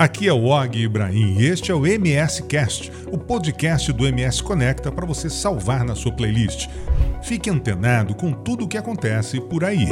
Aqui é o Og Ibrahim e este é o MS Cast, o podcast do MS Conecta para você salvar na sua playlist. Fique antenado com tudo o que acontece por aí.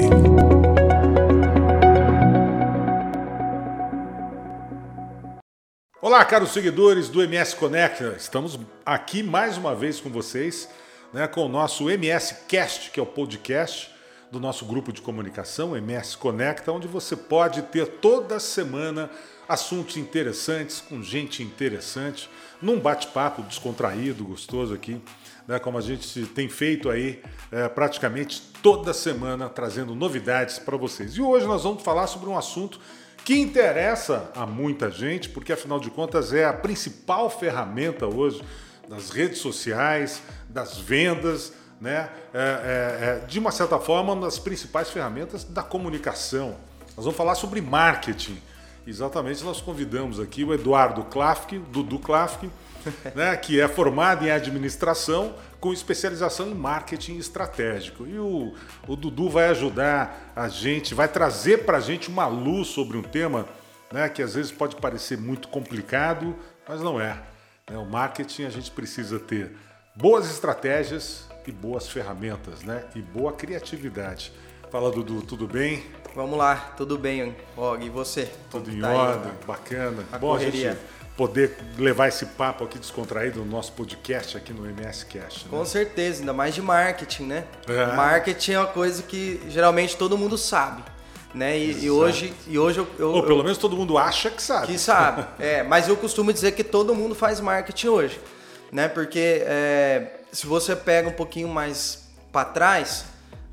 Olá, caros seguidores do MS Conecta. Estamos aqui mais uma vez com vocês, né, com o nosso MS Cast, que é o podcast do nosso grupo de comunicação, MS Conecta, onde você pode ter toda semana assuntos interessantes, com gente interessante, num bate-papo descontraído, gostoso aqui, né, como a gente tem feito aí é, praticamente toda semana, trazendo novidades para vocês. E hoje nós vamos falar sobre um assunto que interessa a muita gente, porque afinal de contas é a principal ferramenta hoje das redes sociais, das vendas, né? É, é, é, de uma certa forma, uma das principais ferramentas da comunicação. Nós vamos falar sobre marketing. Exatamente, nós convidamos aqui o Eduardo Klafke, Dudu Klafke, né, que é formado em administração com especialização em marketing estratégico. E o, o Dudu vai ajudar a gente, vai trazer para a gente uma luz sobre um tema né, que às vezes pode parecer muito complicado, mas não é. Né? O marketing a gente precisa ter boas estratégias e boas ferramentas, né? E boa criatividade. Fala, Dudu, tudo bem? Vamos lá, tudo bem, Og, e você? Tudo em tá ordem, aí, bacana. A Bom, correria. a gente poder levar esse papo aqui descontraído no nosso podcast aqui no MS Cast. Né? Com certeza, ainda mais de marketing, né? É. Marketing é uma coisa que geralmente todo mundo sabe. Né? E, e hoje, e hoje eu, eu, Ou pelo menos todo mundo acha que sabe. Que sabe, é. Mas eu costumo dizer que todo mundo faz marketing hoje. Né? Porque é, se você pega um pouquinho mais para trás,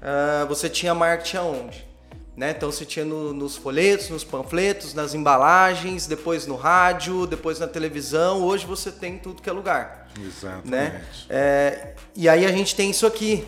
uh, você tinha marketing aonde? Né? Então você tinha no, nos folhetos, nos panfletos, nas embalagens, depois no rádio, depois na televisão. Hoje você tem tudo que é lugar. Exatamente. Né? É, e aí a gente tem isso aqui,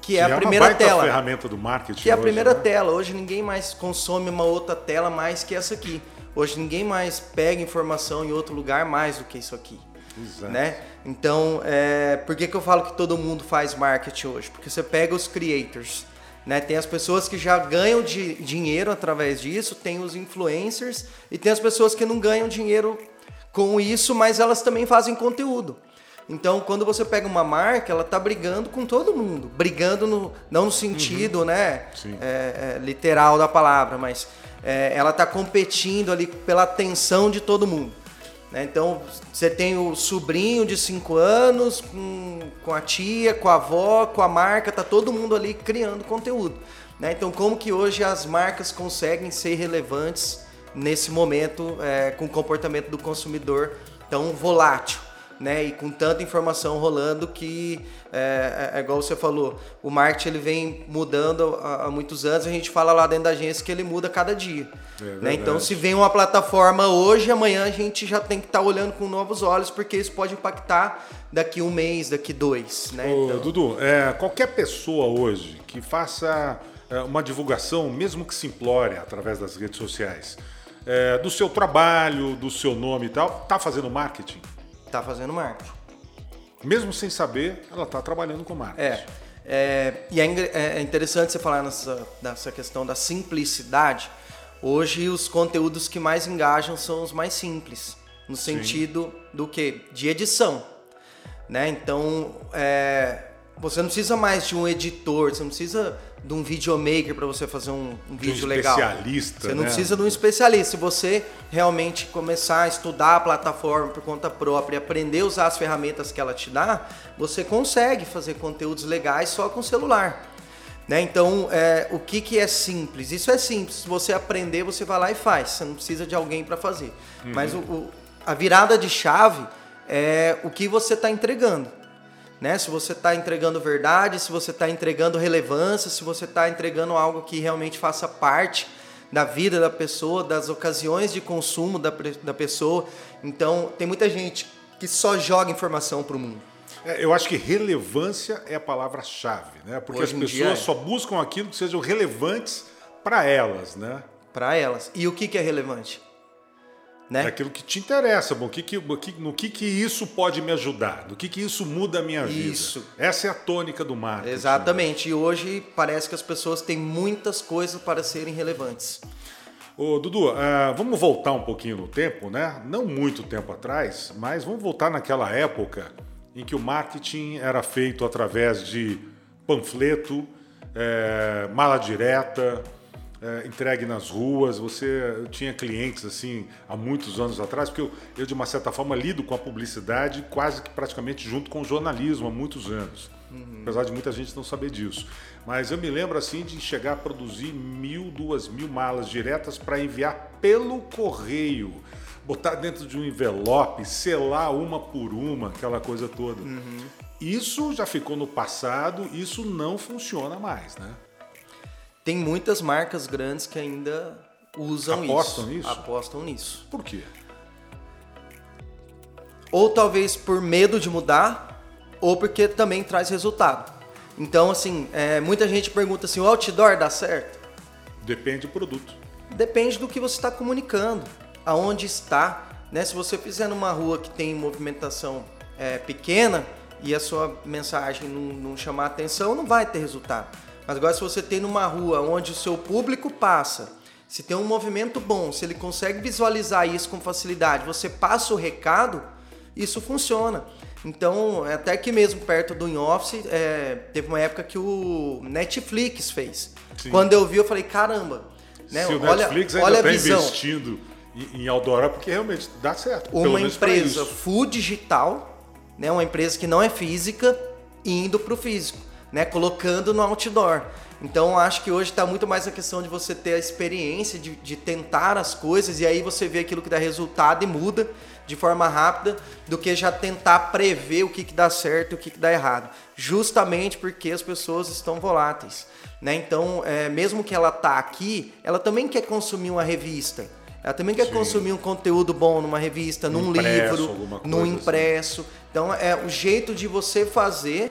que, é a é primeira uma tela. ferramenta do marketing. Que é a hoje, primeira né? tela. Hoje ninguém mais consome uma outra tela mais que essa aqui. Hoje ninguém mais pega informação em outro lugar mais do que isso aqui. Exato. Né? Então, é, por que, que eu falo que todo mundo faz marketing hoje? Porque você pega os creators, né? Tem as pessoas que já ganham de, dinheiro através disso, tem os influencers e tem as pessoas que não ganham dinheiro com isso, mas elas também fazem conteúdo. Então, quando você pega uma marca, ela está brigando com todo mundo. Brigando no, não no sentido uhum. né, é, é, literal da palavra, mas é, ela está competindo ali pela atenção de todo mundo. Né? Então, você tem o sobrinho de 5 anos com, com a tia, com a avó, com a marca, tá todo mundo ali criando conteúdo. Né? Então, como que hoje as marcas conseguem ser relevantes nesse momento é, com o comportamento do consumidor tão volátil? Né? E com tanta informação rolando que é, é, é, igual você falou, o marketing ele vem mudando há, há, muitos anos. A gente fala lá dentro da agência que ele muda cada dia. É né? Então, se vem uma plataforma hoje, amanhã a gente já tem que estar tá olhando com novos olhos, porque isso pode impactar daqui um mês, daqui dois. Né? Ô, então... Dudu, é, qualquer pessoa hoje que faça é, uma divulgação, mesmo que simplória, através das redes sociais, do seu trabalho, do seu nome e tal, está fazendo marketing? Está fazendo marketing. Mesmo sem saber, ela está trabalhando com marketing. É. é e é, é, interessante você falar nessa, nessa questão da simplicidade. Hoje, os conteúdos que mais engajam são os mais simples, no sentido Sim. do que? De edição. Né? Então, é, você não precisa mais de um editor, você não precisa de um videomaker para você fazer um, um vídeo um legal. especialista. Você não né? precisa de um especialista. Se você realmente começar a estudar a plataforma por conta própria, aprender a usar as ferramentas que ela te dá, você consegue fazer conteúdos legais só com celular. Né? Então, é, o que, que é simples? Isso é simples. Se você aprender, você vai lá e faz. Você não precisa de alguém para fazer. Uhum. Mas o, o, a virada de chave é o que você está entregando né? Se você está entregando verdade, se você está entregando relevância, se você está entregando algo que realmente faça parte da vida da pessoa, das ocasiões de consumo da, da pessoa. Então, tem muita gente que só joga informação para o mundo. É, eu acho que relevância é a palavra-chave, né? Porque Hoje as pessoas é. só buscam aquilo que sejam relevantes para elas, né? Para elas. E o que, que é relevante? Né? É aquilo que te interessa, bom, que que, no que, que isso pode me ajudar, no que, que isso muda a minha vida. Isso. Essa é a tônica do marketing. Exatamente. E hoje parece que as pessoas têm muitas coisas para serem relevantes. Ô, Dudu, uh, vamos voltar um pouquinho no tempo, né? Não muito tempo atrás, mas vamos voltar naquela época em que o marketing era feito através de panfleto, é, mala direta, é, entregue nas ruas. Você tinha clientes assim há muitos anos atrás, porque eu, eu, de uma certa forma lido com a publicidade quase que praticamente junto com o jornalismo há muitos anos. Uhum. Apesar de muita gente não saber disso. Mas eu me lembro assim de chegar a produzir mil, duas mil malas diretas para enviar pelo correio. Botar dentro de um envelope, selar uma por uma, aquela coisa toda. Uhum. Isso já ficou no passado, isso não funciona mais, né? Tem muitas marcas grandes que ainda usam Apostam isso. nisso? Apostam nisso. Por quê? Ou talvez por medo de mudar, ou porque também traz resultado. Então, assim, é, muita gente pergunta assim: o outdoor dá certo? Depende do produto. Depende do que você está comunicando, aonde está. Né? Se você fizer numa rua que tem movimentação é, pequena e a sua mensagem não, não chamar atenção, não vai ter resultado. Mas agora, se você tem numa rua onde o seu público passa, se tem um movimento bom, se ele consegue visualizar isso com facilidade, você passa o recado, isso funciona. Então, até que mesmo perto do in-office, é, teve uma época que o Netflix fez. Sim. Quando eu vi, eu falei, caramba. Né? Se o olha, Netflix ainda está investindo em outdoor, porque realmente dá certo. Uma empresa full digital, né? uma empresa que não é física, indo para o físico, né? colocando no outdoor. Então, acho que hoje está muito mais a questão de você ter a experiência de, de tentar as coisas e aí você vê aquilo que dá resultado e muda de forma rápida do que já tentar prever o que, que dá certo e o que, que dá errado. Justamente porque as pessoas estão voláteis. Né? Então, é, mesmo que ela tá aqui, ela também quer consumir uma revista. Ela também quer Sim. consumir um conteúdo bom numa revista, num impresso, livro, num assim. impresso. Assim. Então, é o jeito de você fazer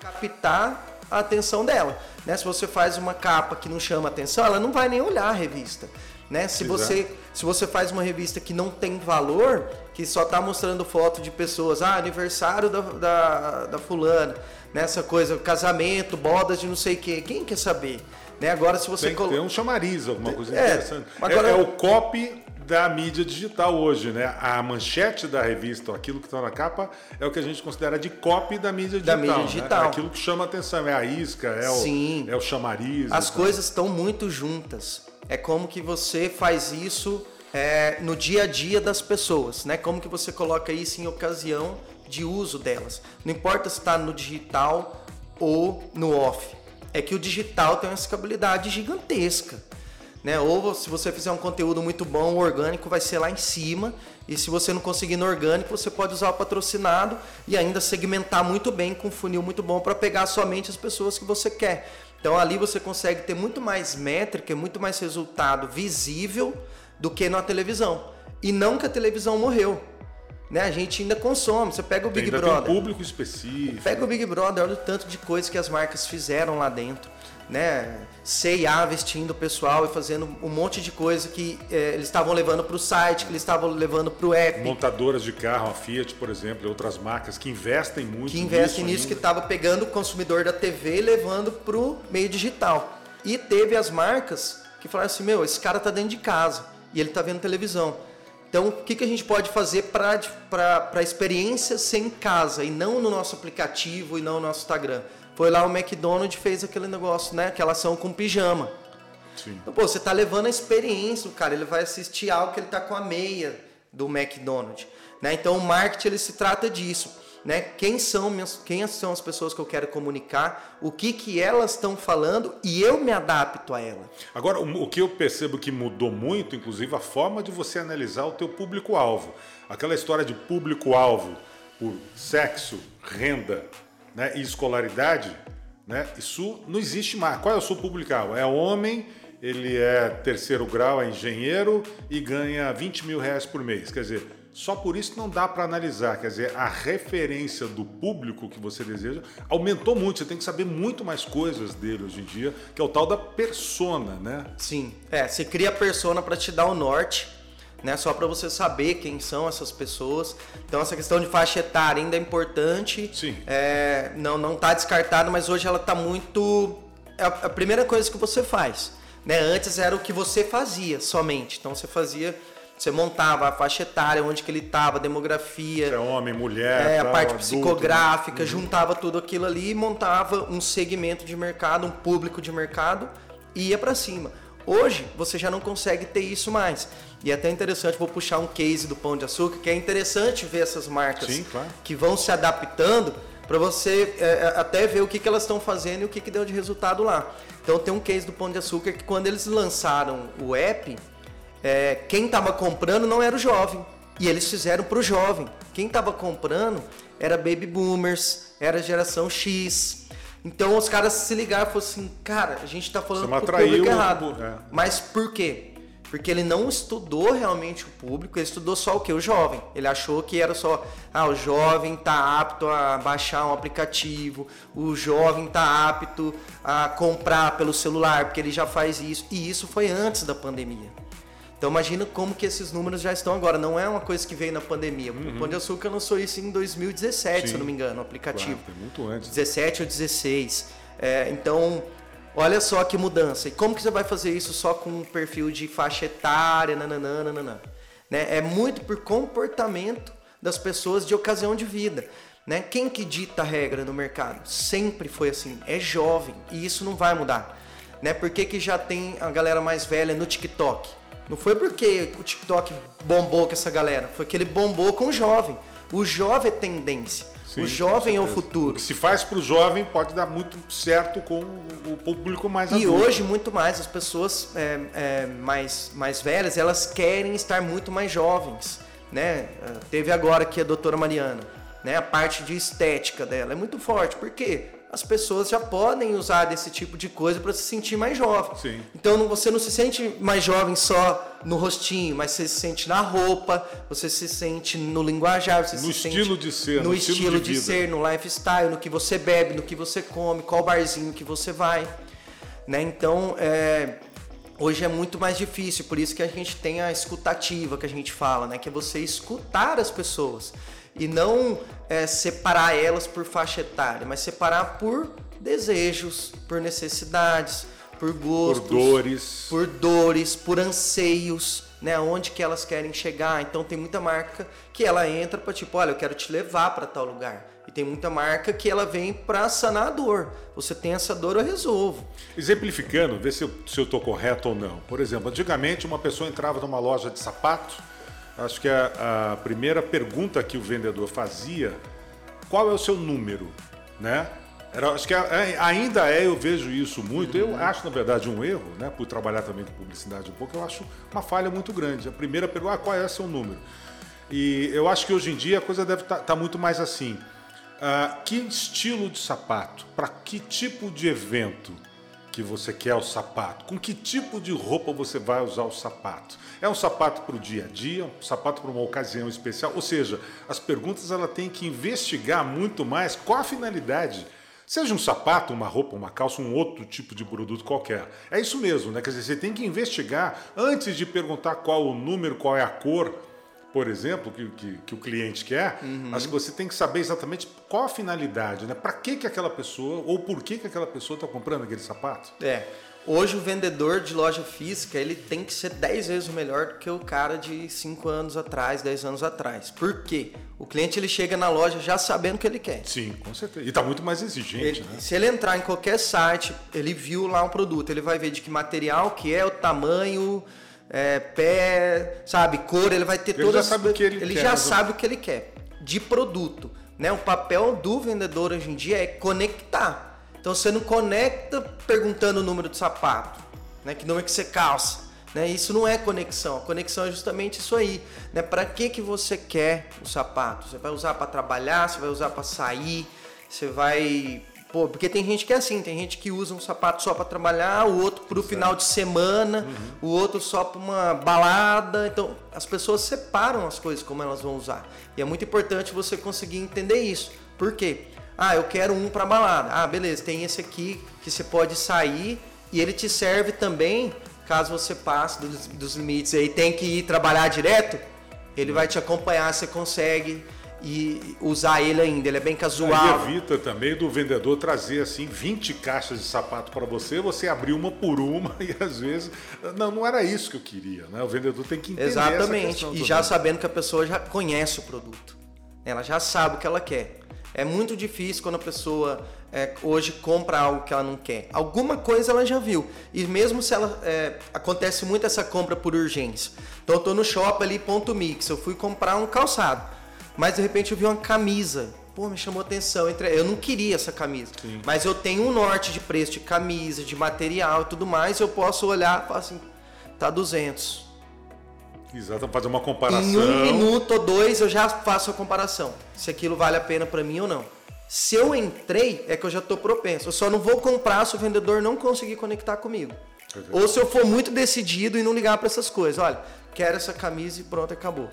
para captar a atenção dela. Né? Se você faz uma capa que não chama atenção, ela não vai nem olhar a revista. Né? Se, você, se você faz uma revista que não tem valor, que só está mostrando foto de pessoas, ah, aniversário da, da, da fulana, nessa coisa, casamento, bodas de não sei o quê, quem quer saber? Né? Agora, se você tem ter um chamariz, alguma coisa é, interessante. Agora... É, é o copy da mídia digital hoje, né? A manchete da revista, aquilo que está na capa, é o que a gente considera de copy da mídia digital. Da mídia digital. Né? É aquilo que chama atenção, é a isca, é, Sim. O, é o chamariz. As coisas estão muito juntas é como que você faz isso é, no dia a dia das pessoas, né? Como que você coloca isso em ocasião de uso delas. Não importa se está no digital ou no off. É que o digital tem uma escalabilidade gigantesca. Né? Ou se você fizer um conteúdo muito bom, o orgânico vai ser lá em cima. E se você não conseguir no orgânico, você pode usar o patrocinado e ainda segmentar muito bem com um funil muito bom para pegar somente as pessoas que você quer. Então ali você consegue ter muito mais métrica, muito mais resultado visível do que na televisão. E não que a televisão morreu. Né? A gente ainda consome. Você pega o Big ainda Brother. Tem um público específico. Pega o Big Brother, olha o tanto de coisas que as marcas fizeram lá dentro né, C&A vestindo o pessoal e fazendo um monte de coisa que é, eles estavam levando para o site, que eles estavam levando para o app. Montadoras de carro, a Fiat, por exemplo, e outras marcas que investem muito Que investem nisso, nisso que estava pegando o consumidor da TV e levando para o meio digital. E teve as marcas que falaram assim, meu, esse cara está dentro de casa e ele está vendo televisão. Então, o que, que a gente pode fazer para a experiência ser em casa e não no nosso aplicativo e não no nosso Instagram? Foi lá o McDonald's fez aquele negócio, né? Aquela ação com pijama. Sim. Então, pô, você tá levando a experiência, o cara, ele vai assistir algo que ele tá com a meia do McDonald's, né? Então o marketing ele se trata disso, né? Quem são minhas, quem são as pessoas que eu quero comunicar, o que que elas estão falando e eu me adapto a ela. Agora, o que eu percebo que mudou muito, inclusive a forma de você analisar o teu público alvo. Aquela história de público alvo por sexo, renda, né, e escolaridade, né, isso não existe mais. Qual é o seu público-alvo? É homem, ele é terceiro grau, é engenheiro e ganha 20 mil reais por mês. Quer dizer, só por isso não dá para analisar. Quer dizer, a referência do público que você deseja aumentou muito. Você tem que saber muito mais coisas dele hoje em dia, que é o tal da persona, né? Sim. É, você cria a persona para te dar o norte né? Só para você saber quem são essas pessoas. Então essa questão de faixa etária ainda é importante. Sim. É, não não está descartado, mas hoje ela está muito é a primeira coisa que você faz. Né? Antes era o que você fazia somente. Então você fazia, você montava a faixa etária, onde que ele estava, demografia. É homem, mulher, é, a tal, parte psicográfica, né? juntava tudo aquilo ali e montava um segmento de mercado, um público de mercado e ia para cima. Hoje você já não consegue ter isso mais. E é até interessante, vou puxar um case do Pão de Açúcar, que é interessante ver essas marcas Sim, claro. que vão se adaptando para você é, é, até ver o que, que elas estão fazendo e o que, que deu de resultado lá. Então tem um case do Pão de Açúcar que quando eles lançaram o app, é, quem estava comprando não era o jovem. E eles fizeram para o jovem. Quem estava comprando era baby boomers, era a geração X. Então os caras se ligaram e falaram assim, cara, a gente está falando pro atraiu público o- errado. é. Mas por quê? Porque ele não estudou realmente o público, ele estudou só o que? O jovem. Ele achou que era só, ah, o jovem está apto a baixar um aplicativo, o jovem está apto a comprar pelo celular, porque ele já faz isso. E isso foi antes da pandemia. Então imagina como que esses números já estão agora. Não é uma coisa que veio na pandemia. O Pão de Açúcar lançou isso em 2017, se Sim. eu não me engano, o aplicativo. Claro, muito antes. 17 ou 16. É, então, olha só que mudança. E como que você vai fazer isso só com um perfil de faixa etária, nananã, nananã? Né? É muito por comportamento das pessoas de ocasião de vida. Né? Quem que dita a regra no mercado? Sempre foi assim, é jovem e isso não vai mudar. Né? Por que, que já tem a galera mais velha no TikTok? Não foi porque o TikTok bombou com essa galera, foi que ele bombou com o jovem. O jovem é tendência. Sim, o jovem é o futuro. O que se faz para o jovem pode dar muito certo com o público mais E adulto. hoje, muito mais, as pessoas é, é, mais, mais velhas, elas querem estar muito mais jovens, né? Ah, Teve agora aqui a doutora Mariana, né? A parte de estética dela é muito forte, porque as pessoas já podem usar desse tipo de coisa para se sentir mais jovem. Sim. Então você não se sente mais jovem só no rostinho, mas você se sente na roupa, você se sente no linguajar, você No se estilo sente de ser, no, no estilo estilo, de de, vida. ser, no lifestyle, no que você bebe, no que você come, qual barzinho que você vai né? Então, é, hoje é muito mais difícil, por isso que a gente tem a escutativa que a gente fala, né? Que é você escutar as pessoas e não é, separar elas por faixa etária, mas separar por desejos, por necessidades, por Por gostos, dores. por dores, por anseios, né? Onde que elas querem chegar. Então tem muita marca que ela entra para tipo, olha, eu quero te levar para tal lugar. E tem muita marca que ela vem para sanar a dor. Você tem essa dor, eu resolvo. Exemplificando, ver se eu, se eu tô correto ou não. Por exemplo, antigamente uma pessoa entrava numa loja de sapato, acho que a, a primeira pergunta que o vendedor fazia, qual é o seu número, né? Era, acho que ainda é, eu vejo isso muito. Eu acho, na verdade, um erro, né? Por trabalhar também com publicidade um pouco, eu acho uma falha muito grande. A primeira pergunta, ah, qual é o seu número? E eu acho que hoje em dia a coisa deve estar muito mais assim. Ah, que estilo de sapato? Para que tipo de evento que você quer o sapato? Com que tipo de roupa você vai usar o sapato? É um sapato para o dia a dia, um sapato para uma ocasião especial? Ou seja, as perguntas ela tem que investigar muito mais qual a finalidade. Seja um sapato, uma roupa, uma calça, um outro tipo de produto qualquer. É isso mesmo, né? Quer dizer, você tem que investigar antes de perguntar qual o número, qual é a cor, por exemplo, que, que, que o cliente quer, acho que você tem que saber exatamente qual a finalidade, né? Para que, que aquela pessoa, ou por que, que aquela pessoa está comprando aquele sapato. É. Hoje o vendedor de loja física, ele tem que ser 10 vezes melhor do que o cara de 5 anos atrás, 10 anos atrás. Por quê? O cliente ele chega na loja já sabendo o que ele quer. Sim, com certeza. E está muito mais exigente, Ele- né? Se ele entrar em qualquer site, ele viu lá um produto, ele vai ver de que material que é, o tamanho, é, pé, sabe, cor, ele vai ter Ele todas já sabe o que ele ele quer, já né? sabe o que ele quer de produto, né? O papel do vendedor hoje em dia é conectar. Então você não conecta perguntando o número do sapato, né? Que número que você calça, né? Isso não é conexão. A conexão é justamente isso aí, né? Para que que você quer o sapato? Você vai usar para trabalhar, você vai usar para sair, você vai Pô, porque tem gente que é assim, tem gente que usa um sapato só para trabalhar, o outro para o final de semana, o outro só para uma balada. Então, as pessoas separam as coisas como elas vão usar. E é muito importante você conseguir entender isso. Por quê? Ah, eu quero um para balada. Ah, beleza, tem esse aqui que você pode sair e ele te serve também caso você passe dos, dos limites aí, tem que ir trabalhar direto, ele vai te acompanhar, você consegue e usar ele ainda. Ele é bem casual. Aí evita também do vendedor trazer assim 20 caixas de sapato para você, você abrir uma por uma e às vezes não, não era isso que eu queria, né? O vendedor tem que entender Exatamente. e já sabendo que a pessoa já conhece o produto. Ela já sabe o que ela quer. É muito difícil quando a pessoa é, hoje compra algo que ela não quer. Alguma coisa ela já viu. E mesmo se ela. É, acontece muito essa compra por urgência. Então eu tô no shopping ali, ponto mix. Eu fui comprar um calçado. Mas de repente eu vi uma camisa. Pô, me chamou atenção. Eu não queria essa camisa. Sim. Mas eu tenho um norte de preço de camisa, de material e tudo mais. Eu posso olhar e falar assim: tá 200. Exato, fazer uma comparação. Em um minuto ou dois eu já faço a comparação. Se aquilo vale a pena para mim ou não. Se eu entrei, é que eu já estou propenso. Eu só não vou comprar se o vendedor não conseguir conectar comigo. Ou se eu for muito decidido e não ligar para essas coisas. Olha, quero essa camisa e pronto, acabou.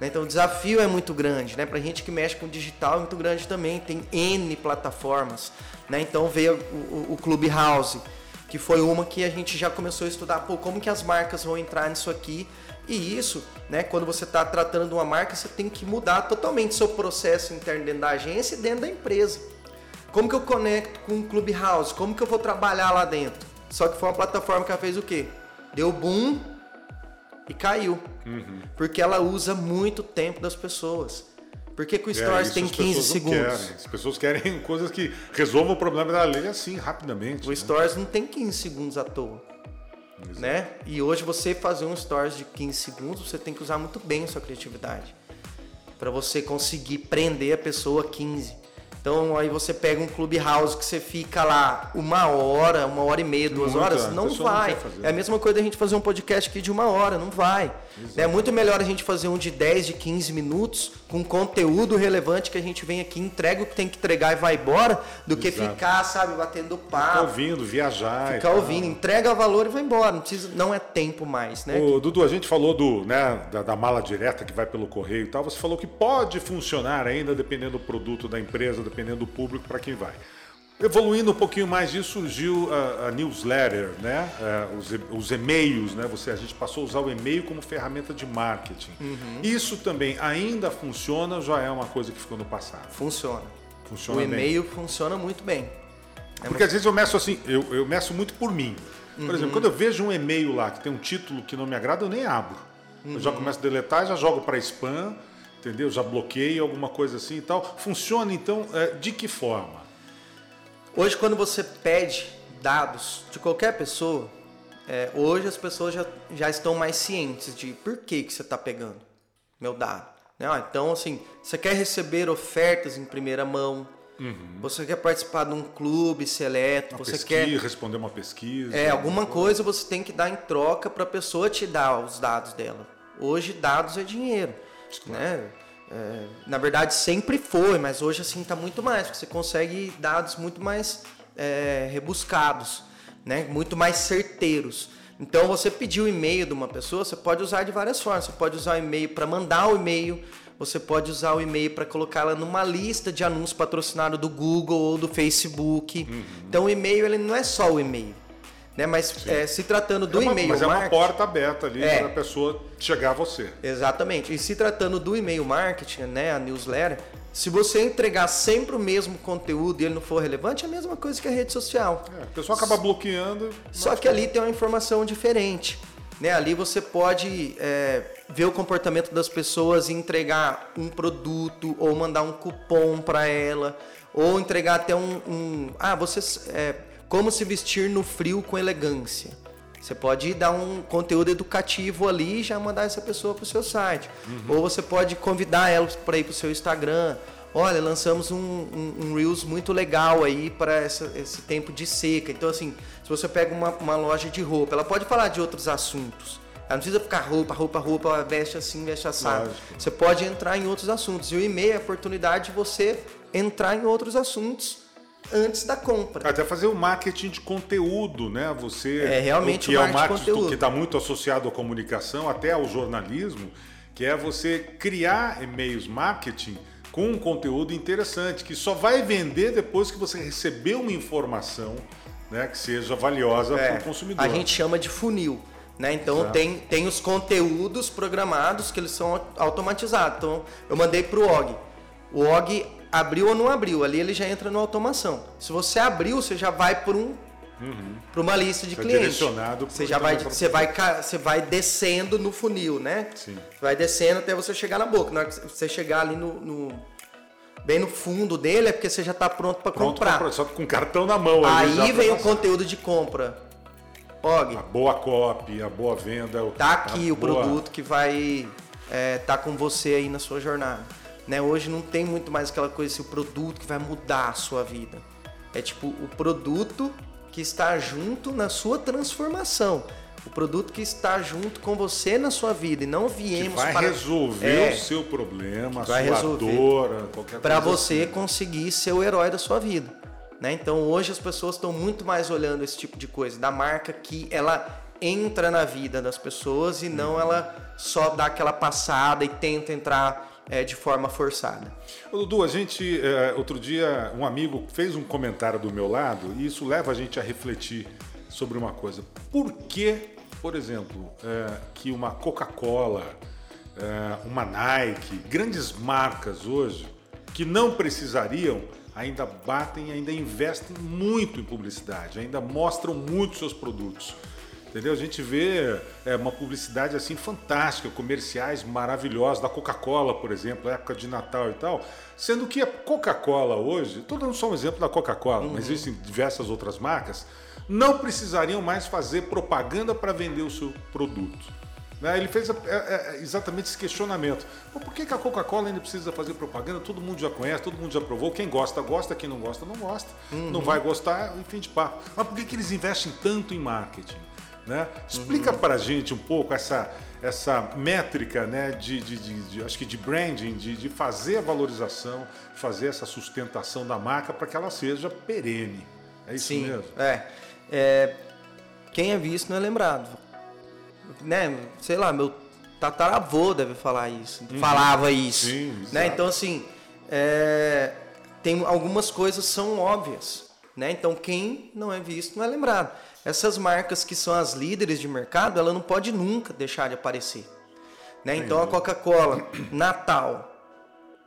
Né? Então o desafio é muito grande, né? Para gente que mexe com digital é muito grande também. Tem N plataformas, né? Então veio o, o, o Clubhouse, que foi uma que a gente já começou a estudar. Pô, como que as marcas vão entrar nisso aqui? E isso, né, quando você está tratando de uma marca, você tem que mudar totalmente seu processo interno dentro da agência e dentro da empresa. Como que eu conecto com o Clubhouse? Como que eu vou trabalhar lá dentro? Só que foi uma plataforma que fez o quê? Deu boom e caiu. Uhum. Porque ela usa muito tempo das pessoas. Por que, que o Stories é, tem 15 segundos? Querem. As pessoas querem coisas que resolvam o problema da lei assim, rapidamente. O né? Stories não tem 15 segundos à toa né? E hoje você fazer um stories de 15 segundos, você tem que usar muito bem a sua criatividade para você conseguir prender a pessoa 15. Então aí você pega um clubhouse que você fica lá uma hora, uma hora e meia, duas Muita, horas, não vai. Não é a mesma coisa da gente fazer um podcast aqui de uma hora, não vai. É muito melhor a gente fazer um de 10, de 15 minutos, com conteúdo relevante que a gente vem aqui, entrega o que tem que entregar e vai embora, do que Exato. ficar, sabe, batendo papo. Ficar ouvindo, viajar. Ficar ouvindo, entrega valor e vai embora. Não, precisa, não é tempo mais, né? Ô, Dudu, a gente falou do, né, da, da mala direta que vai pelo correio e tal. Você falou que pode funcionar ainda, dependendo do produto da empresa, dependendo do público para quem vai. Evoluindo um pouquinho mais disso, surgiu a, a newsletter, né? É, os, os, e-mails, né? Você, a gente passou a usar o e-mail como ferramenta de marketing. Uhum. Isso também ainda funciona já é uma coisa que ficou no passado? Funciona. Funciona o e-mail funciona muito bem. É Porque muito... às vezes eu meço assim, eu, eu meço muito por mim. Por uhum. exemplo, quando eu vejo um e-mail lá que tem um título que não me agrada, eu nem abro. Uhum. Eu já uhum. começo a deletar, já jogo para spam entendeu? Já bloqueio alguma coisa assim e tal. Funciona então é, de que forma? Hoje, quando você pede dados de qualquer pessoa, é, hoje as pessoas já, já estão mais cientes de por que, que você está pegando meu dado. Né? Ah, então, assim, você quer receber ofertas em primeira mão, Uhum. Você quer participar de um clube seleto, uma você pesquisa, quer responder uma pesquisa. É, alguma coisa você tem que dar em troca para a pessoa te dar os dados dela. Hoje dados é dinheiro. Né? É, na verdade sempre foi, mas hoje assim está muito mais, porque você consegue dados muito mais é, rebuscados, né? muito mais certeiros. Então você pediu o e-mail de uma pessoa, você pode usar de várias formas. Você pode usar o e-mail para mandar o e-mail, você pode usar o e-mail para colocá-la numa lista de anúncios patrocinados do Google ou do Facebook. Uhum. Então o e-mail ele não é só o e-mail. Né? Mas é, se tratando do é e-mail marketing... Mas é uma porta aberta ali é. para a pessoa chegar a você. Exatamente. E se tratando do e-mail marketing, né, a newsletter, se você entregar sempre o mesmo conteúdo e ele não for relevante, é a mesma coisa que a rede social. É, a pessoa acaba bloqueando. Só que ali tem uma informação diferente. Né? Ali você pode é, ver o comportamento das pessoas e entregar um produto ou mandar um cupom para ela ou entregar até um, um ah você é, como se vestir no frio com elegância. Você pode dar um conteúdo educativo ali e já mandar essa pessoa para o seu site. Uhum. Ou você pode convidar ela para ir para o seu Instagram. Olha, lançamos um, um, um Reels muito legal aí para esse tempo de seca. Então, assim, se você pega uma, uma loja de roupa, ela pode falar de outros assuntos. Ela não precisa ficar roupa, roupa, roupa, veste assim, veste assado. Você pode entrar em outros assuntos. E o e-mail é a oportunidade de você entrar em outros assuntos antes da compra. Até fazer o marketing de conteúdo, né? Você é realmente o que é o marketing que está muito associado à comunicação, até ao jornalismo, que é você criar e-mails marketing com um conteúdo interessante que só vai vender depois que você receber uma informação, né, que seja valiosa é, para o consumidor. A gente chama de funil. Né? Então tem, tem os conteúdos programados que eles são automatizados. Então eu mandei para o OG O OG abriu ou não abriu, ali ele já entra no automação. Se você abriu, você já vai por um uhum. para uma lista de clientes. Direcionado você já vai, você vai, você vai descendo no funil, né? Sim. Vai descendo até você chegar na boca. Na hora que você chegar ali no, no bem no fundo dele é porque você já está pronto para comprar. Pra, só com cartão na mão. Aí vem o conteúdo de compra. Og. A boa copy, a boa venda. Tá aqui o boa... produto que vai é, tá com você aí na sua jornada. Né? Hoje não tem muito mais aquela coisa, assim, o produto que vai mudar a sua vida. É tipo o produto que está junto na sua transformação. O produto que está junto com você na sua vida e não viemos que vai para resolver é, o seu problema, a sua resolver dor, qualquer para você assim. conseguir ser o herói da sua vida. Né? Então hoje as pessoas estão muito mais olhando esse tipo de coisa, da marca que ela entra na vida das pessoas e não ela só dá aquela passada e tenta entrar é, de forma forçada. Ô, Dudu, a gente, é, outro dia, um amigo fez um comentário do meu lado e isso leva a gente a refletir sobre uma coisa. Por que, por exemplo, é, que uma Coca-Cola, é, uma Nike, grandes marcas hoje, que não precisariam, ainda batem, ainda investem muito em publicidade, ainda mostram muito seus produtos. Entendeu? A gente vê é, uma publicidade assim fantástica, comerciais maravilhosos, da Coca-Cola, por exemplo, época de Natal e tal. Sendo que a Coca-Cola hoje, estou dando só um exemplo da Coca-Cola, uhum. mas existem diversas outras marcas, não precisariam mais fazer propaganda para vender o seu produto. Né? Ele fez é, é, exatamente esse questionamento. por que, a Coca-Cola ainda precisa fazer propaganda? Todo mundo já conhece, todo mundo já provou. Quem gosta, gosta. Quem não gosta, não gosta. Uhum. Não vai gostar, enfim de papo. Mas por que eles investem tanto em marketing? Né? Explica uhum. para a gente um pouco essa, essa métrica né, de, de, de, de acho que de branding, de, de fazer a valorização, fazer essa sustentação da marca para que ela seja perene. É isso Sim, mesmo? É. é. Quem é visto não é lembrado. Né? Sei lá, meu tataravô deve falar isso. Uhum. Falava isso. Sim, né? Então, assim, é, tem algumas coisas são óbvias. Né? Então, quem não é visto não é lembrado. Essas marcas que são as líderes de mercado, ela não pode nunca deixar de aparecer. Né? Então a Coca-Cola, Natal,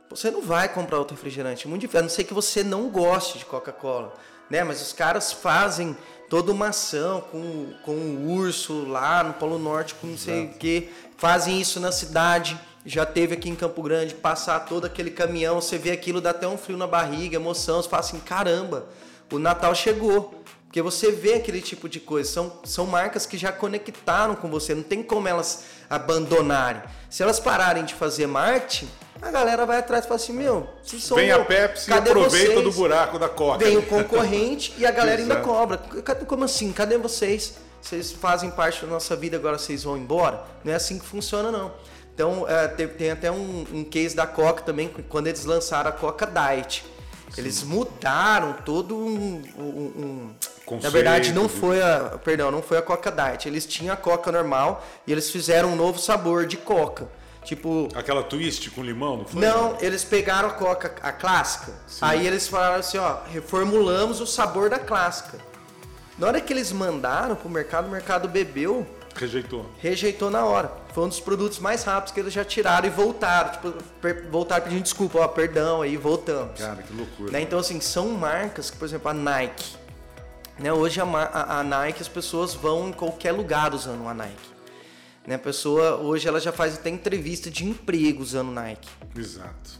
você não vai comprar outro refrigerante, muito difícil, a não ser que você não goste de Coca-Cola. Né? Mas os caras fazem toda uma ação com, com o urso lá no Polo Norte, com não sei o que, fazem isso na cidade. Já teve aqui em Campo Grande, passar todo aquele caminhão, você vê aquilo, dá até um frio na barriga, emoção, você fala assim, caramba, o Natal chegou. Porque você vê aquele tipo de coisa, são, são marcas que já conectaram com você, não tem como elas abandonarem. Se elas pararem de fazer marketing, a galera vai atrás e fala assim: Meu, vocês são. Vem a Pepsi e aproveita vocês? do buraco da Coca. Vem o concorrente e a galera ainda cobra. Como assim? Cadê vocês? Vocês fazem parte da nossa vida, agora vocês vão embora? Não é assim que funciona, não. Então, é, tem, tem, até um, um case da Coca também, quando eles lançaram a Coca Diet. Eles mudaram todo um, um, um Na verdade, não foi a. Perdão, não foi a Coca Diet. Eles tinham a Coca normal e eles fizeram um novo sabor de Coca. Tipo. Aquela twist com limão, não foi? Não, eles pegaram a Coca, a clássica. Sim. Aí eles falaram assim, ó, reformulamos o sabor da clássica. Na hora que eles mandaram pro mercado, o mercado bebeu. Rejeitou. Rejeitou na hora. Foi um dos produtos mais rápidos que eles já tiraram e voltaram. Tipo, voltaram pedindo desculpa, ó, perdão, aí voltamos. Cara, que loucura. Né? Então, assim, são marcas que, por exemplo, a Nike né? Hoje a, a, a, Nike, as pessoas vão em qualquer lugar usando a Nike. Né? A pessoa, hoje, ela já faz até entrevista de emprego usando Nike. Exato.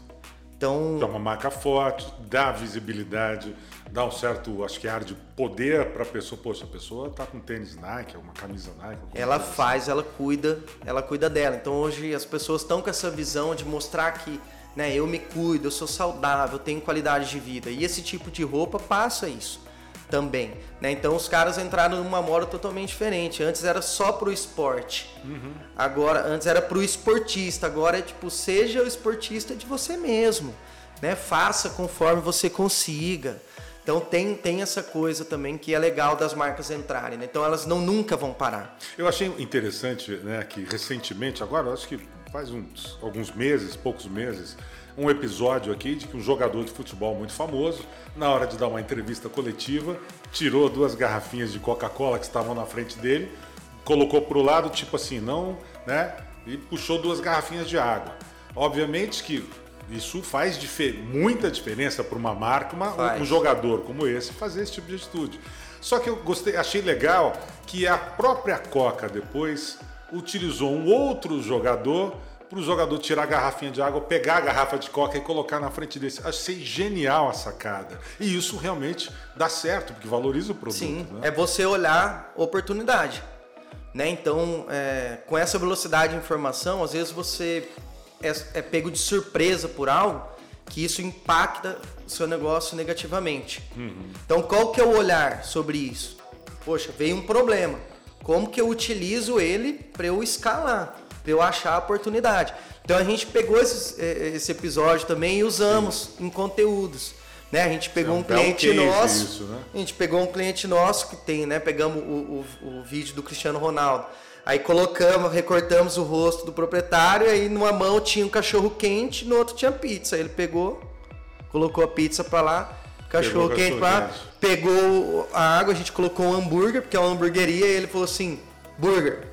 Então, é uma marca forte, dá visibilidade, dá um certo, acho que ar de poder para a pessoa. Poxa, a pessoa está com tênis Nike, uma camisa Nike. Ela assim. faz, ela cuida, ela cuida dela. Então hoje as pessoas estão com essa visão de mostrar que né, eu me cuido, eu sou saudável, tenho qualidade de vida. E esse tipo de roupa passa isso também. Né? Então os caras entraram numa moda totalmente diferente. Antes era só pro esporte. Uhum. Agora, antes era pro esportista. Agora é tipo, seja o esportista de você mesmo. Né? Faça conforme você consiga. Então tem, tem essa coisa também que é legal das marcas entrarem. Né? Então elas não nunca vão parar. Eu achei interessante né, que recentemente, agora acho que faz uns, alguns meses, poucos meses, um episódio aqui de que um jogador de futebol muito famoso, na hora de dar uma entrevista coletiva, tirou duas garrafinhas de Coca-Cola que estavam na frente dele, colocou para o lado, tipo assim, não, né? E puxou duas garrafinhas de água. Obviamente que Isso faz difer muita diferença para uma marca, uma, um jogador como esse, fazer esse tipo de atitude. Só que eu gostei, achei legal que a própria Coca depois utilizou um outro jogador para o jogador tirar a garrafinha de água, pegar a garrafa de coca e colocar na frente desse. Achei genial a sacada. E isso realmente dá certo, porque valoriza o produto. Sim, né? é você olhar oportunidade. Né? Então, é, com essa velocidade de informação, às vezes você é, é pego de surpresa por algo que isso impacta seu negócio negativamente. Uhum. Então, qual que é o olhar sobre isso? Poxa, veio um problema. Como que eu utilizo ele para eu escalar? para eu achar a oportunidade. Então a gente pegou esses, esse episódio também e usamos Sim. em conteúdos. Né? A gente pegou é um, um cliente nosso. Isso, né? A gente pegou um cliente nosso que tem, né? Pegamos o, o, o, vídeo do Cristiano Ronaldo. Aí colocamos, recortamos o rosto do proprietário, aí numa mão tinha um cachorro quente, no outro tinha pizza. Aí ele pegou, colocou a pizza para lá, cachorro quente para lá, pegou a água, a gente colocou um hambúrguer, porque é uma hamburgueria, e ele falou assim: burger.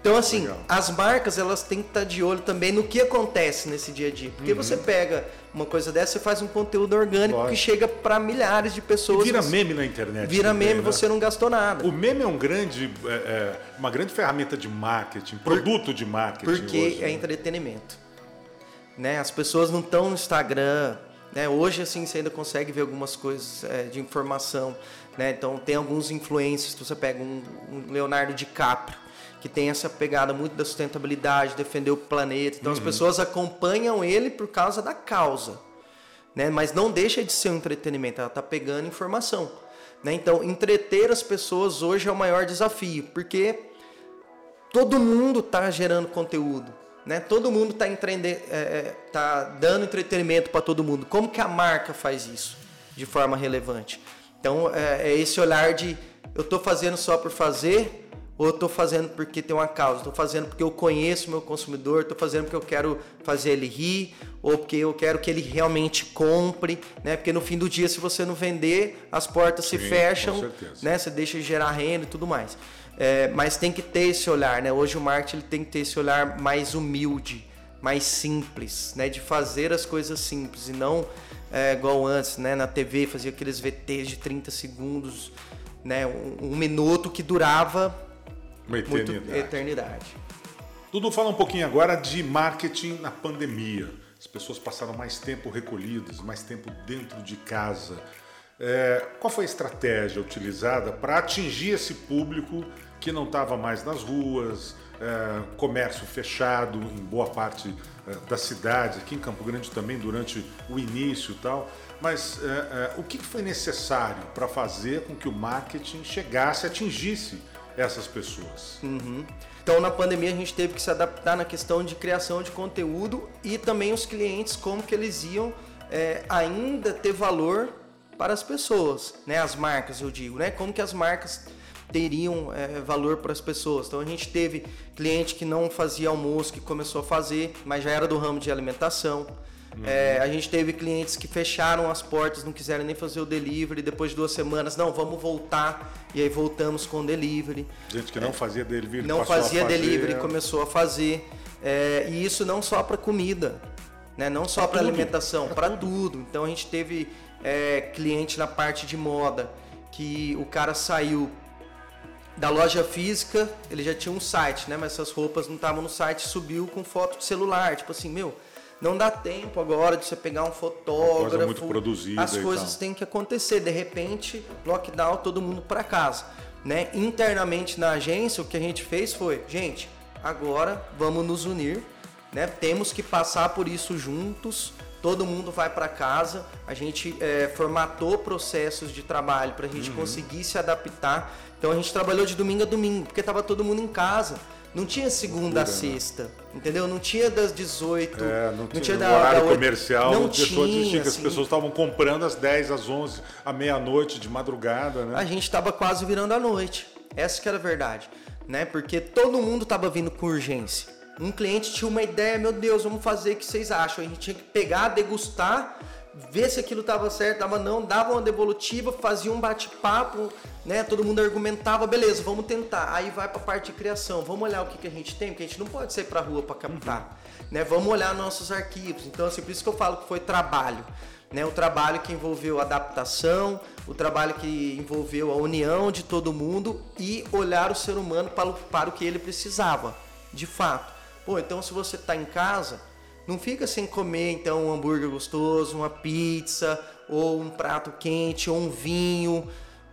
Então, assim, Legal. as marcas elas têm que estar de olho também no que acontece nesse dia a dia. Porque uhum. você pega uma coisa dessa, você faz um conteúdo orgânico Lógico. que chega para milhares de pessoas. E vira meme na internet. Vira também, meme, né? você não gastou nada. O meme é um grande, é, é, uma grande ferramenta de marketing, Por, produto de marketing. Porque hoje, é né? entretenimento. Né? As pessoas não estão no Instagram. Né? Hoje, assim, você ainda consegue ver algumas coisas é, de informação. Né? Então, tem alguns influencers. Você pega um, um Leonardo DiCaprio que tem essa pegada muito da sustentabilidade, defender o planeta. Então uhum. as pessoas acompanham ele por causa da causa, né? Mas não deixa de ser um entretenimento, ela está pegando informação, né? Então entreter as pessoas hoje é o maior desafio, porque todo mundo está gerando conteúdo, né? Todo mundo está é, é, tá dando entretenimento para todo mundo. Como que a marca faz isso de forma relevante? Então é, é esse olhar de eu estou fazendo só por fazer ou eu estou fazendo porque tem uma causa, estou fazendo porque eu conheço o meu consumidor, estou fazendo porque eu quero fazer ele rir, ou porque eu quero que ele realmente compre, né? Porque no fim do dia, se você não vender, as portas Sim, se fecham, né? Você deixa de gerar renda e tudo mais. É, mas tem que ter esse olhar, né? Hoje o marketing ele tem que ter esse olhar mais humilde, mais simples, né? De fazer as coisas simples e não é, igual antes, né? Na TV fazia aqueles VTs de 30 segundos, né? Um, um minuto que durava uma eternidade. Muito eternidade. Dudu, fala um pouquinho agora de marketing na pandemia. As pessoas passaram mais tempo recolhidas, mais tempo dentro de casa. É, qual foi a estratégia utilizada para atingir esse público que não estava mais nas ruas, é, comércio fechado em boa parte é, da cidade, aqui em Campo Grande também durante o início e tal. Mas é, é, o que foi necessário para fazer com que o marketing chegasse, atingisse essas pessoas. Uhum. Então, na pandemia, a gente teve que se adaptar na questão de criação de conteúdo e também os clientes, como que eles iam é, ainda ter valor para as pessoas, né? As marcas, eu digo, né? Como que as marcas teriam é, valor para as pessoas. Então, a gente teve cliente que não fazia almoço, que começou a fazer, mas já era do ramo de alimentação. Uhum. É, a gente teve clientes que fecharam as portas, não quiseram nem fazer o delivery. Depois de duas semanas, não, vamos voltar. E aí voltamos com o delivery. Gente que não é, fazia delivery, não fazia delivery, começou a fazer. É, e isso não só para comida, né? não só para alimentação, para tudo. Então a gente teve é, cliente na parte de moda que o cara saiu da loja física, ele já tinha um site, né? Mas essas roupas não estavam no site, subiu com foto de celular, tipo assim, meu, não dá tempo agora de você pegar um fotógrafo. As coisas têm que acontecer. De repente, lockdown, todo mundo para casa. Né? Internamente na agência, o que a gente fez foi, gente, agora vamos nos unir, né? Temos que passar por isso juntos. Todo mundo vai para casa. A gente é, formatou processos de trabalho para a gente uhum. conseguir se adaptar. Então a gente trabalhou de domingo a domingo, porque estava todo mundo em casa. Não tinha segunda a né? sexta, entendeu? Não tinha das 18. É, não, não tinha, tinha da, horário da comercial. Não tinha, tinha, assim, as pessoas estavam comprando às 10, às 11, à meia-noite, de madrugada, né? A gente estava quase virando a noite. Essa que era a verdade, né? Porque todo mundo estava vindo com urgência. Um cliente tinha uma ideia, meu Deus, vamos fazer o que vocês acham. A gente tinha que pegar, degustar, ver se aquilo estava certo, dava não, dava uma devolutiva, fazia um bate-papo, né? Todo mundo argumentava, beleza, vamos tentar. Aí vai para a parte de criação, vamos olhar o que, que a gente tem, porque a gente não pode sair para rua para captar, uhum. né? Vamos olhar nossos arquivos. Então, assim, por isso que eu falo que foi trabalho. Né, o trabalho que envolveu adaptação, o trabalho que envolveu a união de todo mundo e olhar o ser humano para o, para o que ele precisava, de fato. Pô, então se você está em casa, não fica sem comer então um hambúrguer gostoso, uma pizza, ou um prato quente, ou um vinho,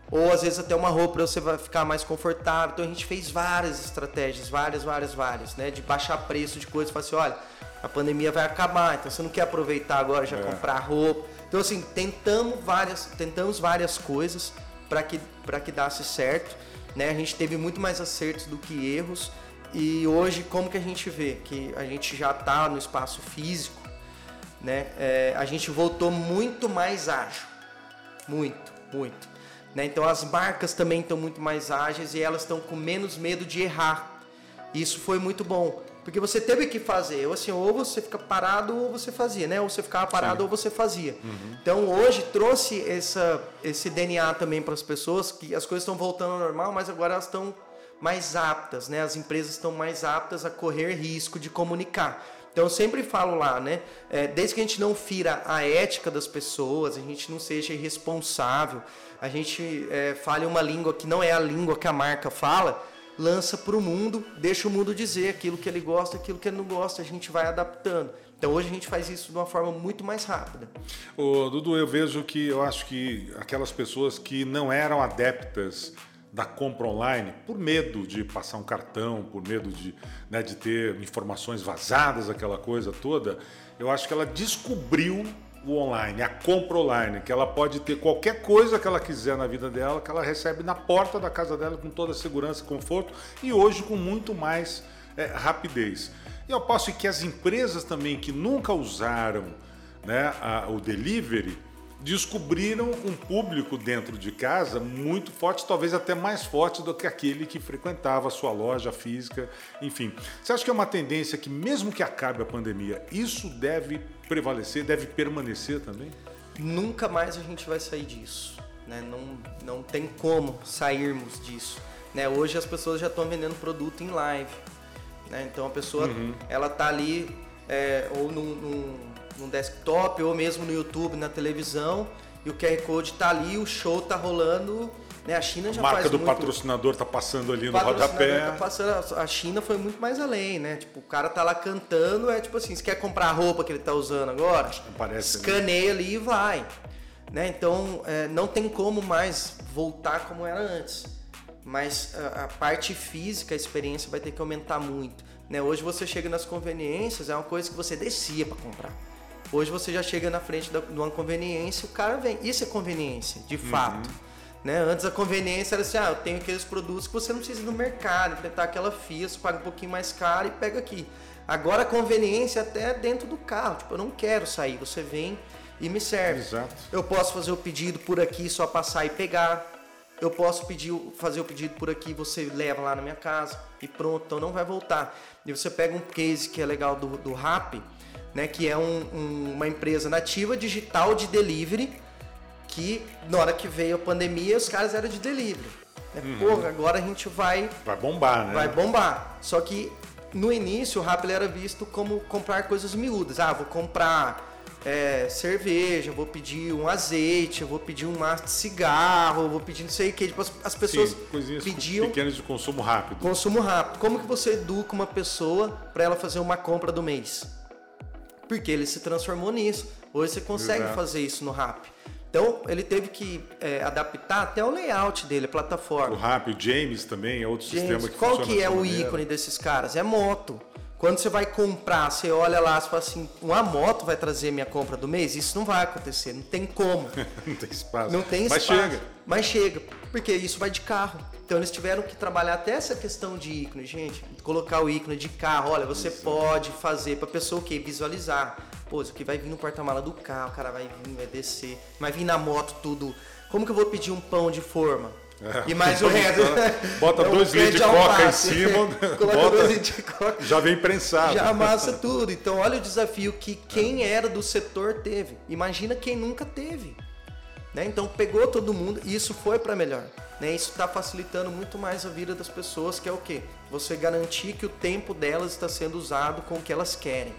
ou às vezes até uma roupa para você vai ficar mais confortável. Então a gente fez várias estratégias, várias, várias, várias, né? De baixar preço de coisas, falar assim, olha, a pandemia vai acabar, então você não quer aproveitar agora já é. comprar roupa. Então assim, tentamos várias, tentamos várias coisas para que para que desse certo, né? A gente teve muito mais acertos do que erros. E hoje, como que a gente vê? Que a gente já está no espaço físico, né? É, a gente voltou muito mais ágil. Muito, muito. Né? Então as marcas também estão muito mais ágeis e elas estão com menos medo de errar. Isso foi muito bom. Porque você teve que fazer, ou assim, ou você fica parado ou você fazia, né? Ou você ficava parado Sim. ou você fazia. Uhum. Então hoje trouxe essa, esse DNA também para as pessoas, que as coisas estão voltando ao normal, mas agora elas estão mais aptas, né? As empresas estão mais aptas a correr risco de comunicar. Então eu sempre falo lá, né? É, desde que a gente não fira a ética das pessoas, a gente não seja irresponsável, a gente é, fale uma língua que não é a língua que a marca fala, lança para o mundo, deixa o mundo dizer aquilo que ele gosta, aquilo que ele não gosta, a gente vai adaptando. Então hoje a gente faz isso de uma forma muito mais rápida. Dudu, eu vejo que eu acho que aquelas pessoas que não eram adeptas da compra online por medo de passar um cartão, por medo de, né, de ter informações vazadas, aquela coisa toda, eu acho que ela descobriu o online, a compra online, que ela pode ter qualquer coisa que ela quiser na vida dela, que ela recebe na porta da casa dela com toda a segurança e conforto e hoje com muito mais é, rapidez. E eu posso que as empresas também que nunca usaram né, a, o delivery descobriram um público dentro de casa muito forte, talvez até mais forte do que aquele que frequentava a sua loja física, enfim. Você acha que é uma tendência que, mesmo que acabe a pandemia, isso deve prevalecer, deve permanecer também? Nunca mais a gente vai sair disso. Né? Não, não tem como sairmos disso. Né? Hoje as pessoas já estão vendendo produto em live. Né? Então a pessoa uhum. ela tá ali é, ou num no desktop ou mesmo no YouTube, na televisão, e o QR Code está ali, o show está rolando. Né? A China já a marca do muito... patrocinador está passando ali no rodapé. Tá passando... A China foi muito mais além, né? Tipo, o cara tá lá cantando, é tipo assim, você quer comprar a roupa que ele tá usando agora? Parece, escaneia né? ali e vai. Né? Então, é, não tem como mais voltar como era antes. Mas a, a parte física, a experiência vai ter que aumentar muito. Né? Hoje você chega nas conveniências, é uma coisa que você descia para comprar. Hoje você já chega na frente de uma conveniência, o cara vem. Isso é conveniência, de uhum. fato. Né? Antes a conveniência era assim, ah, eu tenho aqueles produtos que você não precisa ir no mercado, enfrentar aquela fila, você paga um pouquinho mais caro e pega aqui. Agora a conveniência até dentro do carro, tipo, eu não quero sair, você vem e me serve. Exato. Eu posso fazer o pedido por aqui, só passar e pegar. Eu posso pedir, fazer o pedido por aqui, você leva lá na minha casa e pronto, então não vai voltar. E você pega um case que é legal do, do Rap, né, que é um, um, uma empresa nativa digital de delivery, que na hora que veio a pandemia os caras eram de delivery. Né? Uhum. Porra, agora a gente vai... Vai bombar, né? Vai bombar. Só que no início o Rappi era visto como comprar coisas miúdas. Ah, vou comprar é, cerveja, vou pedir um azeite, vou pedir um maço de cigarro, vou pedir não sei o que. Tipo, as, as pessoas Sim, pediam pequenas de consumo rápido. Consumo rápido. Como que você educa uma pessoa para ela fazer uma compra do mês? Porque ele se transformou nisso. Hoje você consegue Exato. fazer isso no Rap. Então ele teve que é, adaptar até o layout dele, a plataforma. O Rap, o James também é outro James, sistema que Qual que é o maneira. ícone desses caras? É moto. Quando você vai comprar, você olha lá e fala assim, uma moto vai trazer minha compra do mês? Isso não vai acontecer, não tem como. não tem espaço. Não tem espaço. Mas chega. Mas chega, porque isso vai de carro. Então eles tiveram que trabalhar até essa questão de ícone, gente. Colocar o ícone de carro, olha, você isso. pode fazer para pessoa o quê? Visualizar. Pô, isso aqui vai vir no porta-mala do carro, o cara vai vir, vai descer, vai vir na moto tudo. Como que eu vou pedir um pão de forma? É. E mais o resto. Bota é dois litros de coca em cima, bota, dois de coca. Já vem prensado. Já amassa tudo. Então, olha o desafio que quem era do setor teve. Imagina quem nunca teve. Né? Então, pegou todo mundo e isso foi para melhor. Né? Isso está facilitando muito mais a vida das pessoas, que é o quê? Você garantir que o tempo delas está sendo usado com o que elas querem.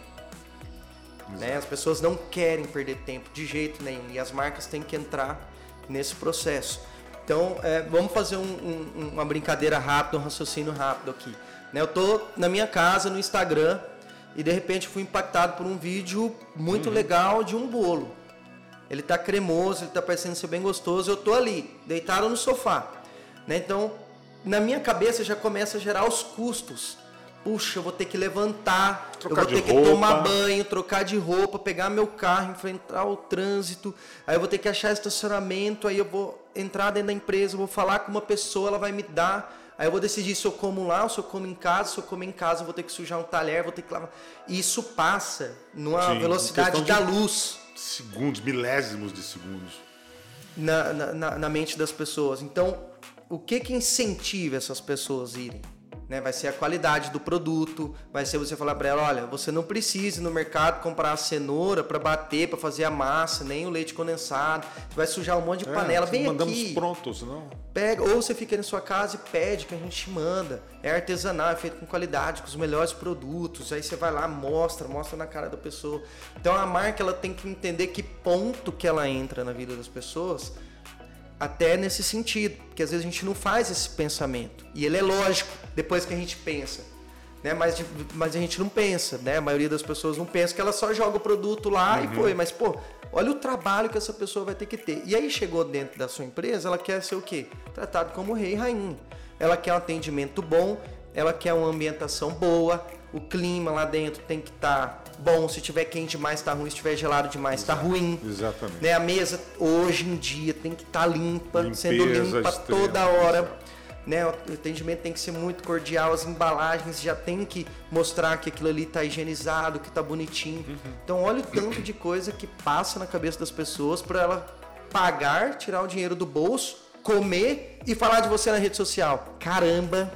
Né? As pessoas não querem perder tempo de jeito nenhum e as marcas têm que entrar nesse processo. Então, é, vamos fazer um, um, uma brincadeira rápida, um raciocínio rápido aqui. Né? Eu tô na minha casa, no Instagram, e de repente fui impactado por um vídeo muito uhum. legal de um bolo. Ele tá cremoso, ele tá parecendo ser bem gostoso. Eu tô ali, deitado no sofá. Né? Então, na minha cabeça já começa a gerar os custos puxa, eu vou ter que levantar, trocar eu vou ter que roupa. tomar banho, trocar de roupa, pegar meu carro, enfrentar o trânsito, aí eu vou ter que achar estacionamento, aí eu vou entrar dentro da empresa, eu vou falar com uma pessoa, ela vai me dar, aí eu vou decidir se eu como lá ou se eu como em casa, se eu como em casa eu vou ter que sujar um talher, vou ter que lavar. E isso passa numa Sim, velocidade da luz. Segundos, milésimos de segundos. Na, na, na mente das pessoas. Então, o que que incentiva essas pessoas a irem? Né? Vai ser a qualidade do produto, vai ser você falar para ela, olha, você não precisa ir no mercado comprar a cenoura para bater, para fazer a massa, nem o leite condensado. Você vai sujar um monte de é, panela. Vem mandamos aqui. prontos, não? Pega, ou você fica na sua casa e pede que a gente manda. É artesanal, é feito com qualidade, com os melhores produtos. Aí você vai lá, mostra, mostra na cara da pessoa. Então a marca ela tem que entender que ponto que ela entra na vida das pessoas até nesse sentido, porque às vezes a gente não faz esse pensamento. E ele é lógico depois que a gente pensa. Né? Mas, mas a gente não pensa, né? A maioria das pessoas não pensa que ela só joga o produto lá uhum. e foi. Mas, pô, olha o trabalho que essa pessoa vai ter que ter. E aí chegou dentro da sua empresa, ela quer ser o quê? Tratado como rei e rainha. Ela quer um atendimento bom, ela quer uma ambientação boa, o clima lá dentro tem que estar tá bom, se tiver quente demais está ruim, se tiver gelado demais está ruim. Exatamente. Né? A mesa hoje em dia tem que estar tá limpa, Limpeza sendo limpa extrema, toda hora. Né? O atendimento tem que ser muito cordial, as embalagens já tem que mostrar que aquilo ali está higienizado, que está bonitinho. Uhum. Então olha o tanto de coisa que passa na cabeça das pessoas para ela pagar, tirar o dinheiro do bolso, comer e falar de você na rede social. Caramba!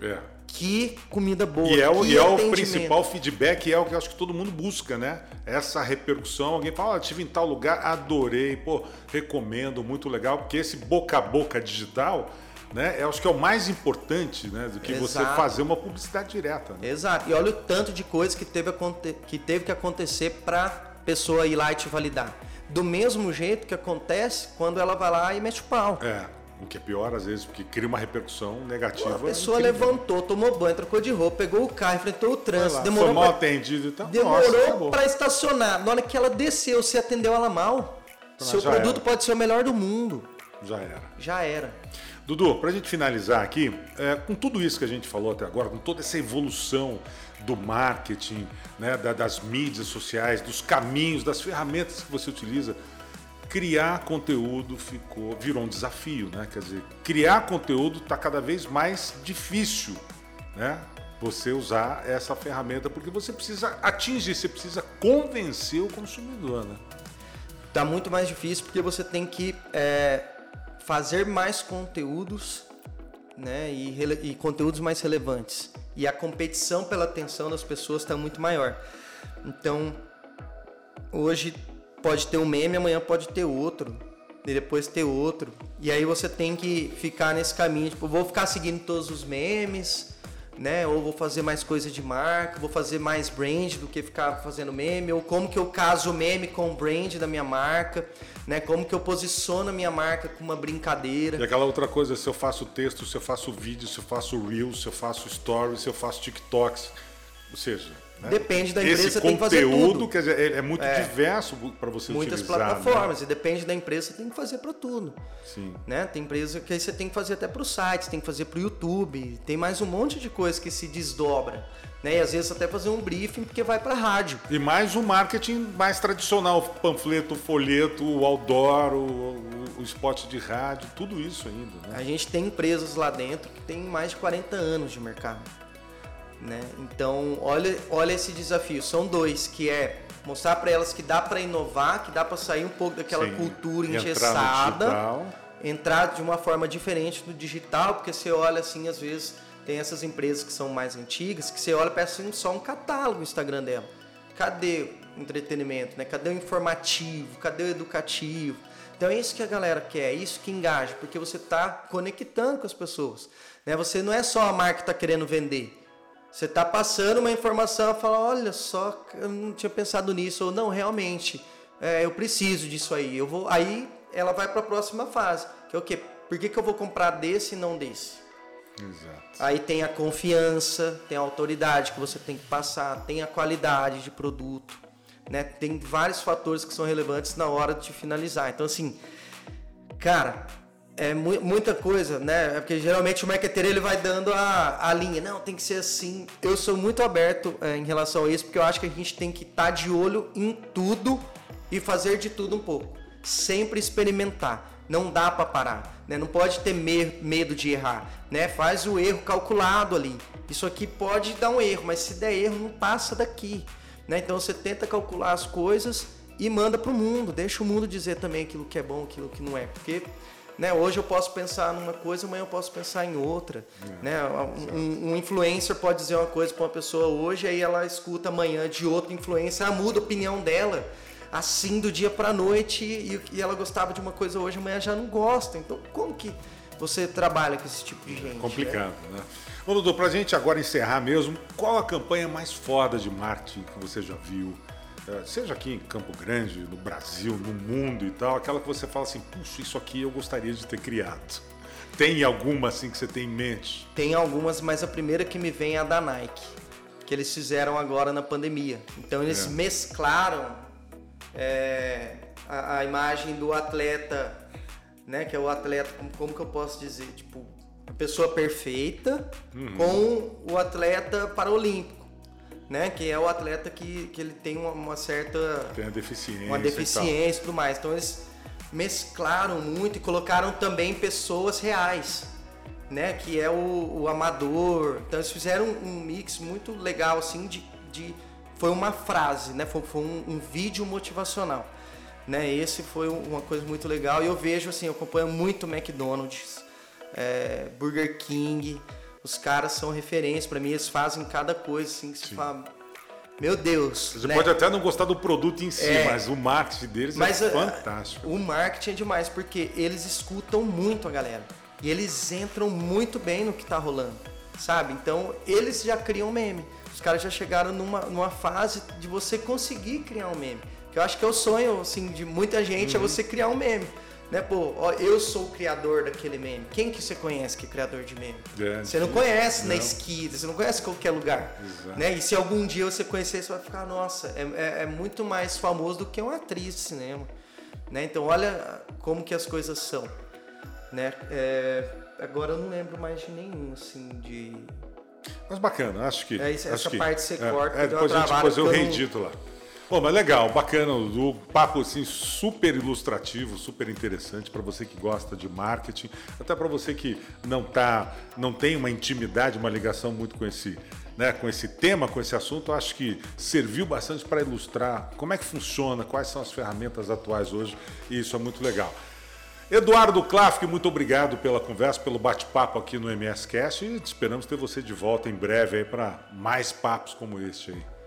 É que comida boa. E é o, e é o principal feedback, é o que eu acho que todo mundo busca, né? Essa repercussão. Alguém fala, ah, tive em tal lugar, adorei, pô, recomendo, muito legal, porque esse boca a boca digital. Né? Eu acho que é o mais importante né, do que Exato. você fazer uma publicidade direta. Né? Exato. E olha o tanto de coisa que teve, que, teve que acontecer para pessoa ir lá e te validar. Do mesmo jeito que acontece quando ela vai lá e mete o pau. É. O que é pior, às vezes, porque cria uma repercussão negativa. a pessoa levantou, tomou banho, trocou de roupa, pegou o carro, enfrentou o trânsito, demorou. Foi mal pra... atendido então. Demorou para estacionar. Na hora que ela desceu, você atendeu ela mal. Seu produto era. pode ser o melhor do mundo. Já era. Já era. Dudu, para a gente finalizar aqui, é, com tudo isso que a gente falou até agora, com toda essa evolução do marketing, né, da, das mídias sociais, dos caminhos, das ferramentas que você utiliza, criar conteúdo ficou virou um desafio, né? Quer dizer, criar conteúdo está cada vez mais difícil, né? Você usar essa ferramenta porque você precisa atingir, você precisa convencer o consumidor, né? Tá muito mais difícil porque você tem que é, fazer mais conteúdos, né? E, e conteúdos mais relevantes. E a competição pela atenção das pessoas está muito maior. Então, hoje pode ter um meme, amanhã pode ter outro, e depois ter outro. E aí você tem que ficar nesse caminho, tipo, vou ficar seguindo todos os memes, né? Ou vou fazer mais coisa de marca, vou fazer mais brand do que ficar fazendo meme, ou como que eu caso o meme com o brand da minha marca, né? Como que eu posiciono a minha marca com uma brincadeira. E aquela outra coisa, se eu faço texto, se eu faço vídeo, se eu faço reels, se eu faço stories, se eu faço TikToks, ou seja, né? Depende da empresa, Esse tem que fazer tudo. quer dizer, é, é muito é. diverso para você Muitas utilizar. Muitas plataformas, né? e depende da empresa, tem que fazer para tudo. Sim. Né? Tem empresa que você tem que fazer até para o site, tem que fazer para o YouTube, tem mais um monte de coisa que se desdobra. Né? E às vezes até fazer um briefing porque vai para rádio. E mais um marketing mais tradicional, o panfleto, o folheto, o outdoor, o, o, o spot de rádio, tudo isso ainda. Né? A gente tem empresas lá dentro que tem mais de 40 anos de mercado. Né? Então, olha, olha esse desafio. São dois, que é mostrar para elas que dá para inovar, que dá para sair um pouco daquela Sim. cultura engessada, entrar de uma forma diferente no digital, porque você olha assim, às vezes tem essas empresas que são mais antigas, que você olha e parece assim, só um catálogo no Instagram dela. Cadê o entretenimento, né? Cadê o informativo? Cadê o educativo? Então é isso que a galera quer, é isso que engaja, porque você está conectando com as pessoas. Né? Você não é só a marca que está querendo vender. Você está passando uma informação fala, olha só, eu não tinha pensado nisso, ou não, realmente, é, eu preciso disso aí. Eu vou, aí ela vai para a próxima fase, que é o quê? Por que, que eu vou comprar desse e não desse? Exato. Aí tem a confiança, tem a autoridade que você tem que passar, tem a qualidade de produto, né? Tem vários fatores que são relevantes na hora de finalizar. Então assim, cara, é mu muita coisa, né? É porque geralmente o marketeiro ele vai dando a, a linha, não, tem que ser assim. Eu sou muito aberto é, em relação a isso, porque eu acho que a gente tem que estar tá de olho em tudo e fazer de tudo um pouco. Sempre experimentar. Não dá para parar, né? Não pode ter me medo de errar, né? Faz o erro calculado ali. Isso aqui pode dar um erro, mas se der erro não passa daqui, né? Então você tenta calcular as coisas e manda para o mundo. Deixa o mundo dizer também aquilo que é bom, aquilo que não é, porque né, hoje eu posso pensar numa coisa, amanhã eu posso pensar em outra. É, né? Um, um, influencer pode dizer uma coisa para uma pessoa hoje, aí ela escuta amanhã de outro influencer, ela muda a opinião dela assim do dia para noite e, e, ela gostava de uma coisa hoje, amanhã já não gosta. Então, como que você trabalha com esse tipo de gente? Né? Complicado, né? né? Ô, Dudu, pra gente agora encerrar mesmo, qual a campanha mais foda de marketing que você já viu? É, seja aqui em Campo Grande, no Brasil, no mundo e tal, aquela que você fala assim, puxa, isso aqui eu gostaria de ter criado. Tem alguma assim que você tem em mente? Tem algumas, mas a primeira que me vem é a da Nike, que eles fizeram agora na pandemia. Então eles é. mesclaram é, a, a, imagem do atleta, né? Que é o atleta, como, como que eu posso dizer? Tipo, a pessoa perfeita uhum. com o atleta paralímpico. Né, que é o atleta que, que ele tem uma, uma certa tem a deficiência uma deficiência e, e tudo mais então eles mesclaram muito e colocaram também pessoas reais né que é o, o amador então eles fizeram um mix muito legal assim de, de foi uma frase, né? Foi, foi um, um, vídeo motivacional, né? Esse foi uma coisa muito legal e eu vejo assim, eu acompanho muito McDonald's, é, Burger King, os caras são referência para mim, eles fazem cada coisa assim que se fala, meu Deus. Você né? pode até não gostar do produto em si, é, mas o marketing deles é mas, é fantástico. O marketing é demais porque eles escutam muito a galera e eles entram muito bem no que está rolando, sabe? Então eles já criam meme. Os caras já chegaram numa, numa fase de você conseguir criar um meme. Que eu acho que é o sonho, assim, de muita gente, é uhum. é você criar um meme. Né, pô, ó, eu sou o criador daquele meme. Quem que você conhece que é criador de meme? Você não conhece não. na esquina, você não conhece qualquer lugar. Né? E se algum dia você conhecer, você vai ficar, nossa, é, é, é muito mais famoso do que uma atriz de cinema. Né? Então olha como que as coisas são. Né? É, agora eu não lembro mais de nenhum, assim, de mas bacana, acho que. É isso, acho essa que, parte você é, corta. É, depois, a gente, depois eu reedito lá. Bom, mas legal, bacana, o papo assim super ilustrativo, super interessante para você que gosta de marketing, até para você que não tá, não tem uma intimidade, uma ligação muito com esse, né, com esse tema, com esse assunto, acho que serviu bastante para ilustrar como é que funciona, quais são as ferramentas atuais hoje, e isso é muito legal. Eduardo Klafke, muito obrigado pela conversa, pelo bate-papo aqui no MSCast e esperamos ter você de volta em breve aí para mais papos como este aí.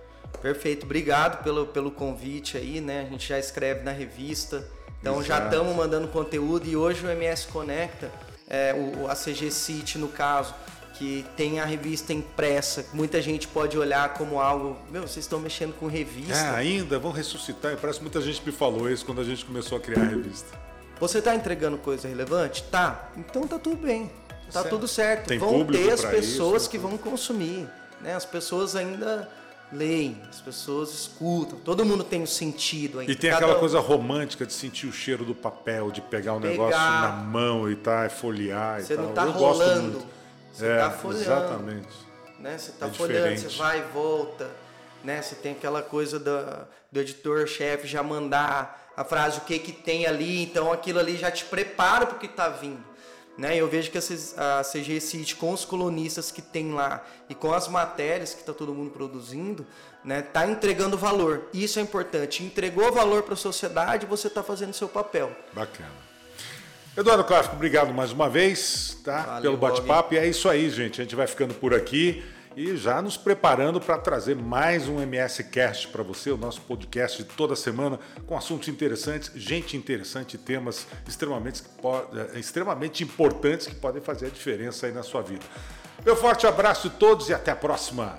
Perfeito, obrigado pelo, pelo convite aí, né? A gente já escreve na revista, então Exato. já estamos mandando conteúdo e hoje o MS Conecta, é, o, a CG City no caso, que tem a revista impressa, muita gente pode olhar como algo, meu, vocês estão mexendo com revista. É, ainda, vão ressuscitar impresso, muita gente me falou isso quando a gente começou a criar a revista. Você está entregando coisa relevante? Tá. Então tá tudo bem. Tá certo. tudo certo. Tem vão ter as pessoas isso, que vão consumir. Né? As pessoas ainda leem, as pessoas escutam. Todo mundo tem um sentido ainda. E tem Cada aquela coisa romântica de sentir o cheiro do papel, de pegar o um negócio na mão e tá, folhear você e tal. Você não tá Eu rolando. Você é, tá folhando. Exatamente. Né? Você tá é folhando, diferente. você vai e volta. Né? Você tem aquela coisa do, do editor-chefe já mandar a frase o que que tem ali, então aquilo ali já te prepara para o que está vindo. Né? Eu vejo que a CG City, com os colunistas que tem lá e com as matérias que está todo mundo produzindo, né, tá entregando valor. Isso é importante. Entregou valor para a sociedade, você está fazendo seu papel. Bacana. Eduardo Clássico, obrigado mais uma vez tá? Valeu, pelo bate-papo. E é isso aí, gente. A gente vai ficando por aqui e já nos preparando para trazer mais um MS Cast para você, o nosso podcast de toda semana com assuntos interessantes, gente interessante, temas extremamente, eh, extremamente importantes que podem fazer a diferença aí na sua vida. Meu forte abraço a todos e até a próxima.